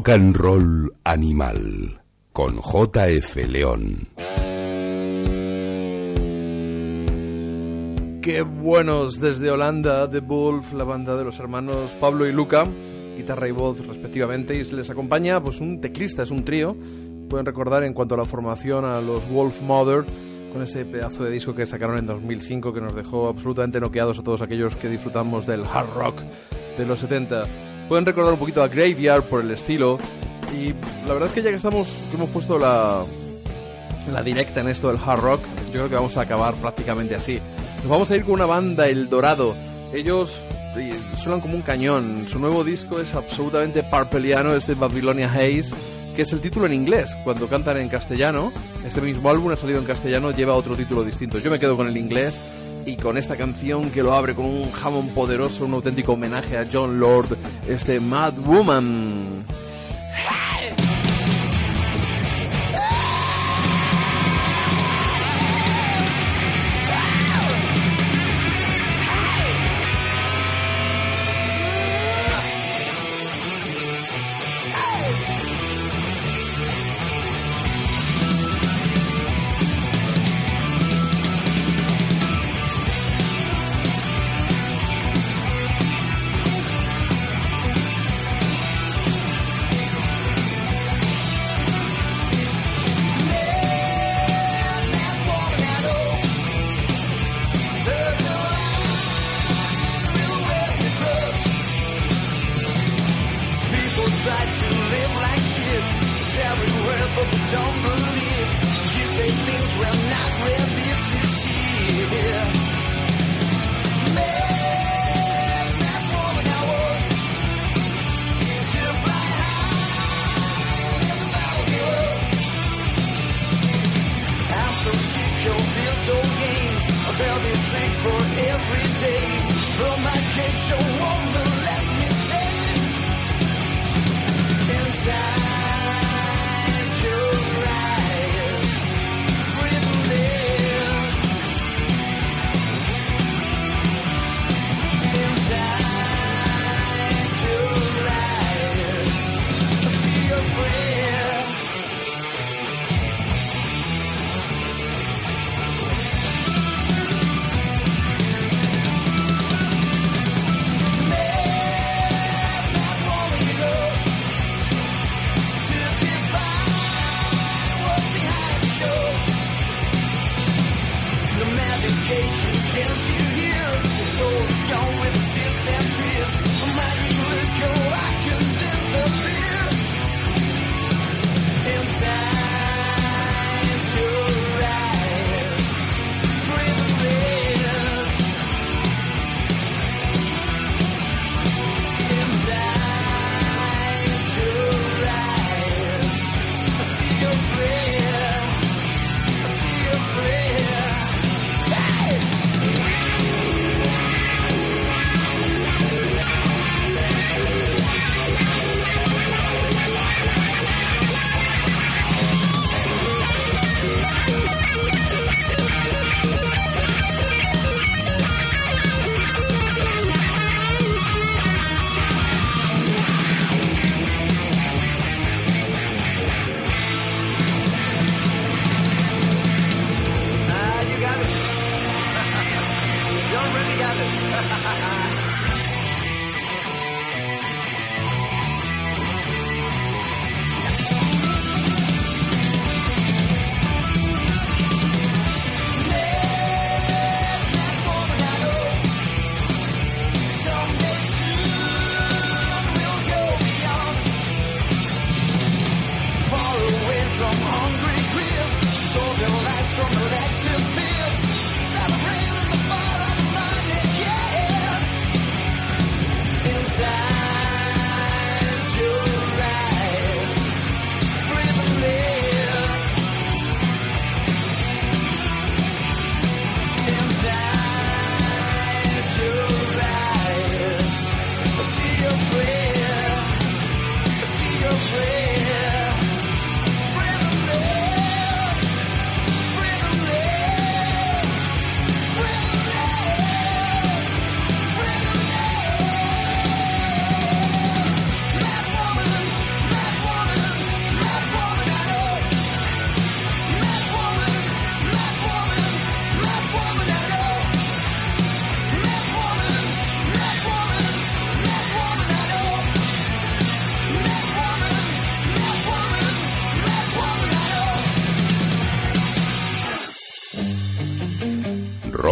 Rock and Roll Animal con JF León. Qué buenos desde Holanda, The Wolf, la banda de los hermanos Pablo y Luca, guitarra y voz respectivamente, y les acompaña pues un teclista, es un trío. Pueden recordar en cuanto a la formación a los Wolf Mother con ese pedazo de disco que sacaron en 2005 que nos dejó absolutamente noqueados a todos aquellos que disfrutamos del hard rock de los 70. Pueden recordar un poquito a Graveyard por el estilo y la verdad es que ya que estamos que hemos puesto la la directa en esto del hard rock, yo creo que vamos a acabar prácticamente así. Nos vamos a ir con una banda El Dorado. Ellos y suenan como un cañón. Su nuevo disco es absolutamente parpeliano, es de Babylonia Haze, que es el título en inglés. Cuando cantan en castellano, este mismo álbum ha salido en castellano, lleva otro título distinto. Yo me quedo con el inglés y con esta canción que lo abre con un Hammond poderoso, un auténtico homenaje a John Lord, este Mad Woman.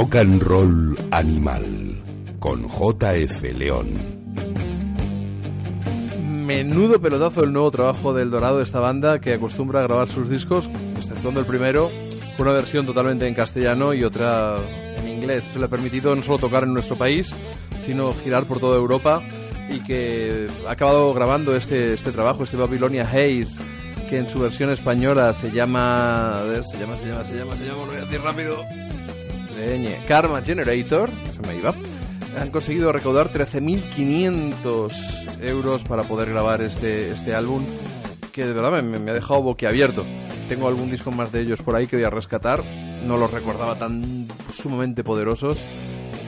Rock and Roll Animal con JF León. Menudo pelotazo el nuevo trabajo del Dorado de esta banda que acostumbra a grabar sus discos, exceptuando el primero, una versión totalmente en castellano y otra en inglés. Eso le ha permitido no solo tocar en nuestro país, sino girar por toda Europa y que ha acabado grabando este, este trabajo, este Babylonia Haze, que en su versión española se llama... A ver, se llama, se llama, se llama, se llama, lo voy a decir rápido. Leñe. Karma Generator, se me iba. Han conseguido recaudar 13.500 euros para poder grabar este, este álbum, que de verdad me, me ha dejado boquiabierto. Tengo algún disco más de ellos por ahí que voy a rescatar. No los recordaba tan sumamente poderosos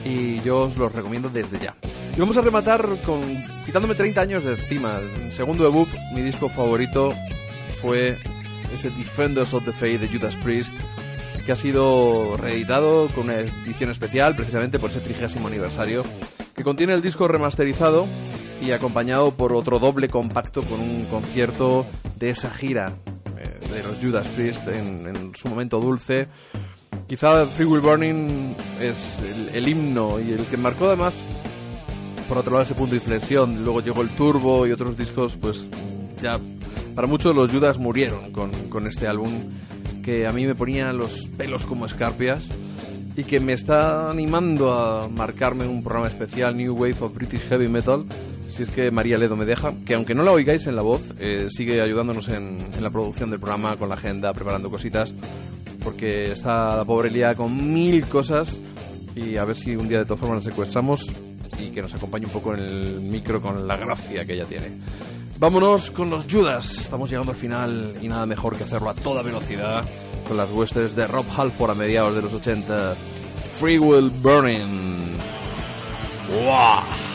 y yo os los recomiendo desde ya. Y vamos a rematar con quitándome 30 años de encima. Segundo debut, mi disco favorito fue ese Defenders of the Faith de Judas Priest, que ha sido reeditado con una edición especial precisamente por ese trigésimo aniversario, que contiene el disco remasterizado y acompañado por otro doble compacto con un concierto de esa gira eh, de los Judas Priest en, en su momento dulce. Quizá Free Will Burning es el, el himno y el que marcó además por otro lado ese punto de inflexión. Luego llegó el Turbo y otros discos, pues ya para muchos los Judas murieron con, con este álbum que a mí me ponía los pelos como escarpias y que me está animando a marcarme un programa especial New Wave of British Heavy Metal si es que María Ledo me deja, que aunque no la oigáis en la voz, eh, sigue ayudándonos en, la producción del programa, con la agenda, preparando cositas, porque está la pobre Lía con mil cosas y a ver si un día de todas formas la secuestramos y que nos acompañe un poco en el micro con la gracia que ella tiene. Vámonos con los Judas. Estamos llegando al final y nada mejor que hacerlo a toda velocidad con las huestes de Rob Halford a mediados de los 80. Free Will Burning. ¡Wow!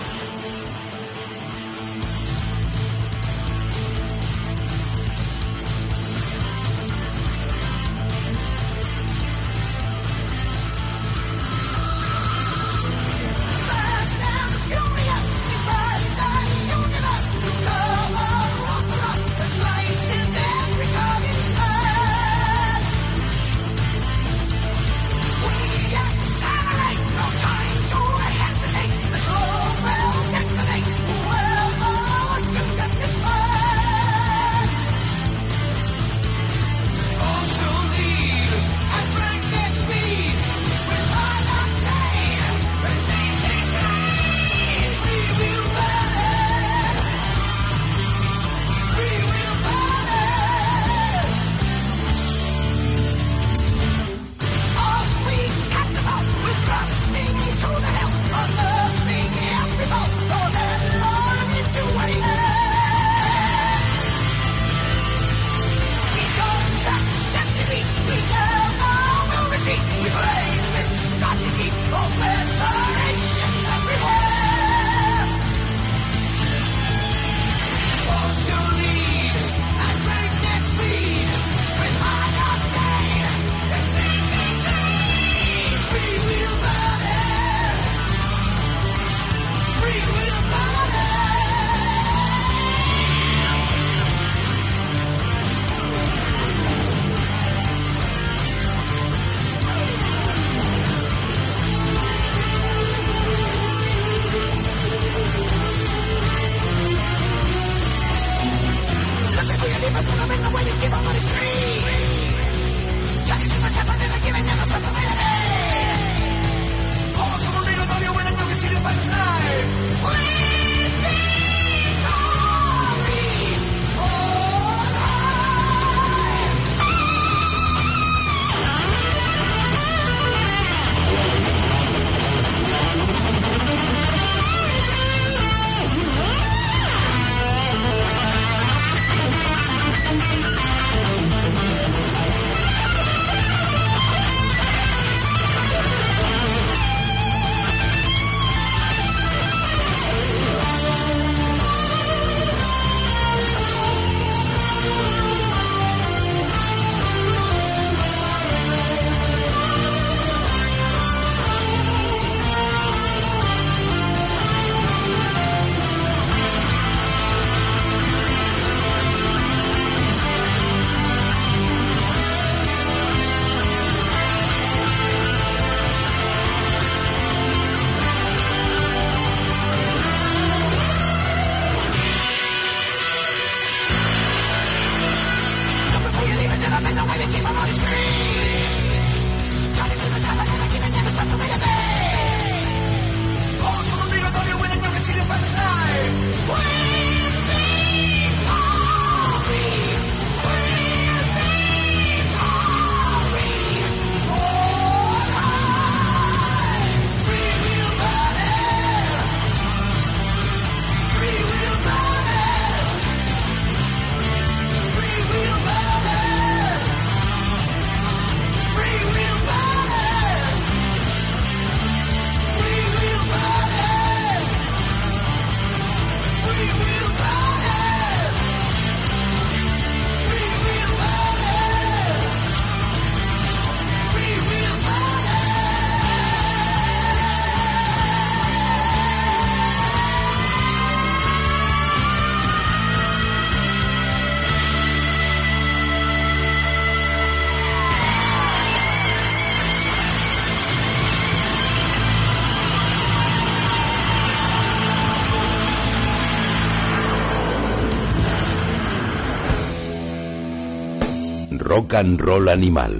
And roll animal.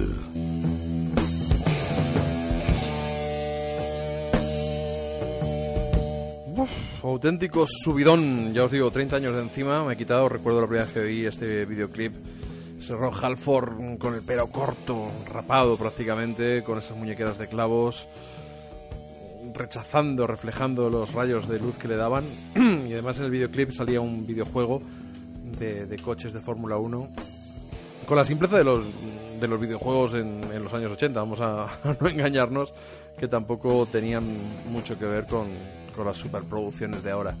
Auténtico subidón, ya os digo, 30 años de encima, me he quitado, recuerdo la primera vez que vi este videoclip, ese Ron Halford con el pelo corto, rapado prácticamente, con esas muñequeras de clavos, rechazando, reflejando los rayos de luz que le daban, (clears throat) y además en el videoclip salía un videojuego de, de coches de Fórmula 1, con la simpleza de los, de los videojuegos en, en los años 80, vamos a, a (laughs) no engañarnos, que tampoco tenían mucho que ver con, con las superproducciones de ahora.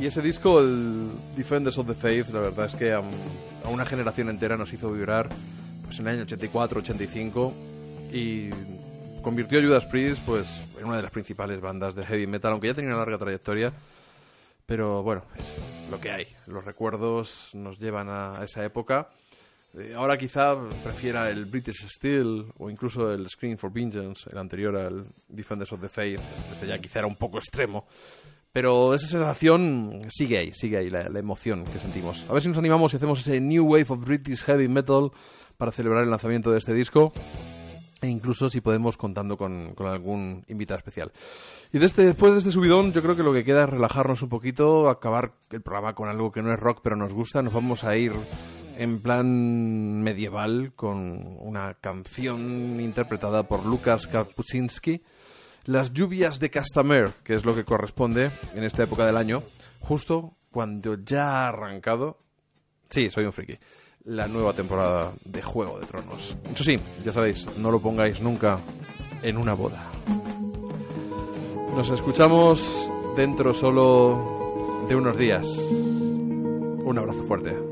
Y ese disco, el Defenders of the Faith, la verdad es que a, a una generación entera nos hizo vibrar pues, en el año 84, 85 y convirtió a Judas Priest pues, en una de las principales bandas de heavy metal, aunque ya tenía una larga trayectoria. Pero bueno, es lo que hay. Los recuerdos nos llevan a esa época. Eh, ahora quizá prefiera el British Steel o incluso el Scream for Vengeance, el anterior al Defenders of the Faith. Este ya quizá era un poco extremo. Pero esa sensación sigue ahí, sigue ahí, la, la emoción que sentimos. A ver si nos animamos y hacemos ese New Wave of British Heavy Metal para celebrar el lanzamiento de este disco. E incluso si podemos contando con, algún invitado especial. Y de este, después de este subidón, yo creo que lo que queda es relajarnos un poquito, acabar el programa con algo que no es rock pero nos gusta. Nos vamos a ir en plan medieval con una canción interpretada por Lucas Kapuczynski, Las lluvias de Castamer, que es lo que corresponde en esta época del año, justo cuando ya ha arrancado, sí, soy un friki, la nueva temporada de Juego de Tronos. Eso sí, ya sabéis, no lo pongáis nunca en una boda. Nos escuchamos dentro solo de unos días. Un abrazo fuerte.